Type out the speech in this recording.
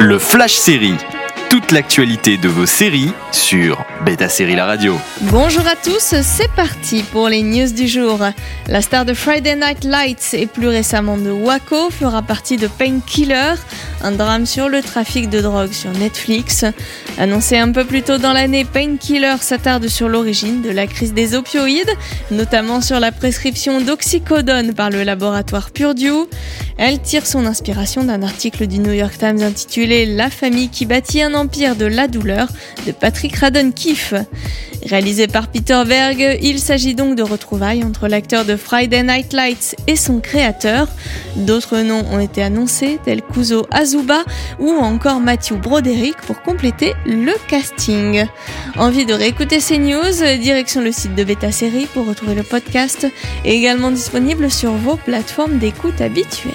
Le Flash Série. Toute l'actualité de vos séries sur Beta Série La Radio. Bonjour à tous, c'est parti pour les news du jour. La star de Friday Night Lights et plus récemment de Waco fera partie de Painkiller, un drame sur le trafic de drogue sur Netflix. Annoncé un peu plus tôt dans l'année, Painkiller s'attarde sur l'origine de la crise des opioïdes, notamment sur la prescription d'oxycodone par le laboratoire Purdue. Elle tire son inspiration d'un article du New York Times intitulé La famille qui bâtit un empire de la douleur de Patrick Radon Keefe. Réalisé par Peter Berg, il s'agit donc de retrouvailles entre l'acteur de Friday Night Lights et son créateur. D'autres noms ont été annoncés, tels Kuzo Azuba ou encore Matthew Broderick pour compléter le casting. Envie de réécouter ces news? Direction le site de Beta Série pour retrouver le podcast, également disponible sur vos plateformes d'écoute habituelles.